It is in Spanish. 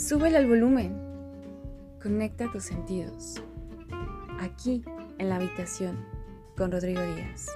Súbele al volumen. Conecta tus sentidos. Aquí, en la habitación, con Rodrigo Díaz.